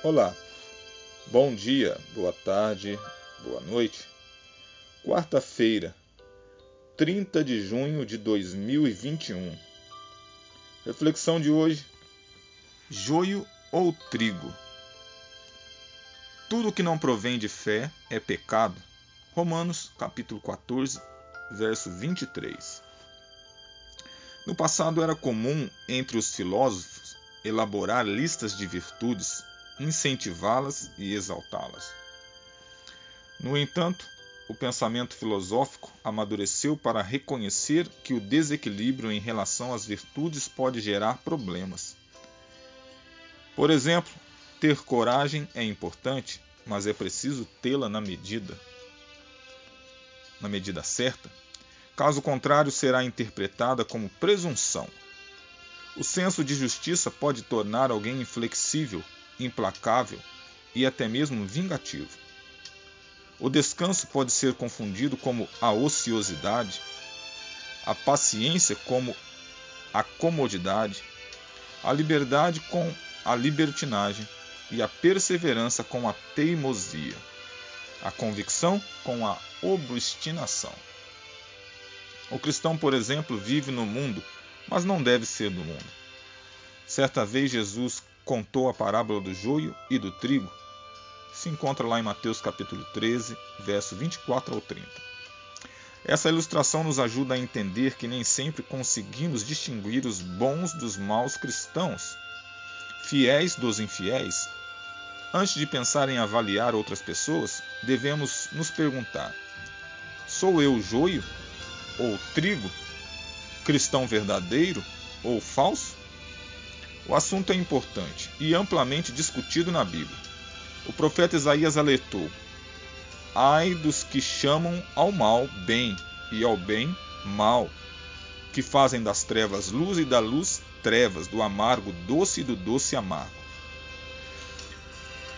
Olá, bom dia, boa tarde, boa noite. Quarta-feira, 30 de junho de 2021. Reflexão de hoje: joio ou trigo? Tudo que não provém de fé é pecado. Romanos, capítulo 14, verso 23. No passado era comum entre os filósofos elaborar listas de virtudes incentivá-las e exaltá-las. No entanto, o pensamento filosófico amadureceu para reconhecer que o desequilíbrio em relação às virtudes pode gerar problemas. Por exemplo, ter coragem é importante, mas é preciso tê-la na medida na medida certa. Caso contrário, será interpretada como presunção. O senso de justiça pode tornar alguém inflexível implacável e até mesmo vingativo. O descanso pode ser confundido como a ociosidade, a paciência como a comodidade, a liberdade com a libertinagem e a perseverança com a teimosia, a convicção com a obstinação. O cristão, por exemplo, vive no mundo, mas não deve ser do mundo. Certa vez Jesus contou a parábola do joio e do trigo, se encontra lá em Mateus capítulo 13, verso 24 ao 30. Essa ilustração nos ajuda a entender que nem sempre conseguimos distinguir os bons dos maus cristãos, fiéis dos infiéis. Antes de pensar em avaliar outras pessoas, devemos nos perguntar: sou eu joio ou trigo? Cristão verdadeiro ou falso? O assunto é importante e amplamente discutido na Bíblia. O profeta Isaías alertou: Ai dos que chamam ao mal bem e ao bem mal, que fazem das trevas luz e da luz trevas, do amargo doce e do doce amargo.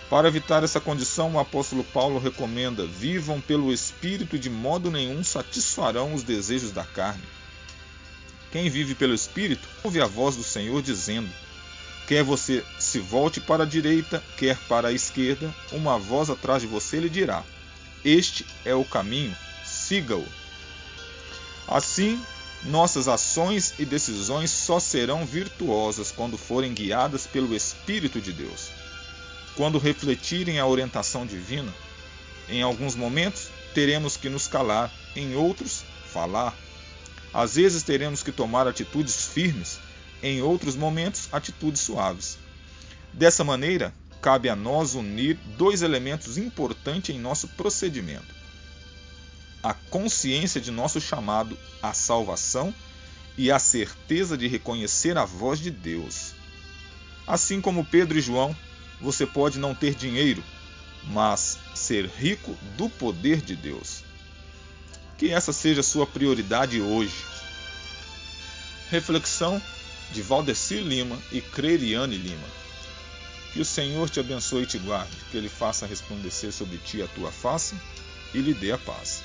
Para evitar essa condição, o apóstolo Paulo recomenda: vivam pelo Espírito, de modo nenhum satisfarão os desejos da carne. Quem vive pelo Espírito ouve a voz do Senhor dizendo: Quer você se volte para a direita, quer para a esquerda, uma voz atrás de você lhe dirá: Este é o caminho, siga-o. Assim, nossas ações e decisões só serão virtuosas quando forem guiadas pelo Espírito de Deus. Quando refletirem a orientação divina, em alguns momentos teremos que nos calar, em outros, falar. Às vezes teremos que tomar atitudes firmes em outros momentos, atitudes suaves. Dessa maneira, cabe a nós unir dois elementos importantes em nosso procedimento: a consciência de nosso chamado à salvação e a certeza de reconhecer a voz de Deus. Assim como Pedro e João, você pode não ter dinheiro, mas ser rico do poder de Deus. Que essa seja sua prioridade hoje. Reflexão de Valdecir Lima e Creriane Lima. Que o Senhor te abençoe e te guarde, que Ele faça resplandecer sobre ti a tua face e lhe dê a paz.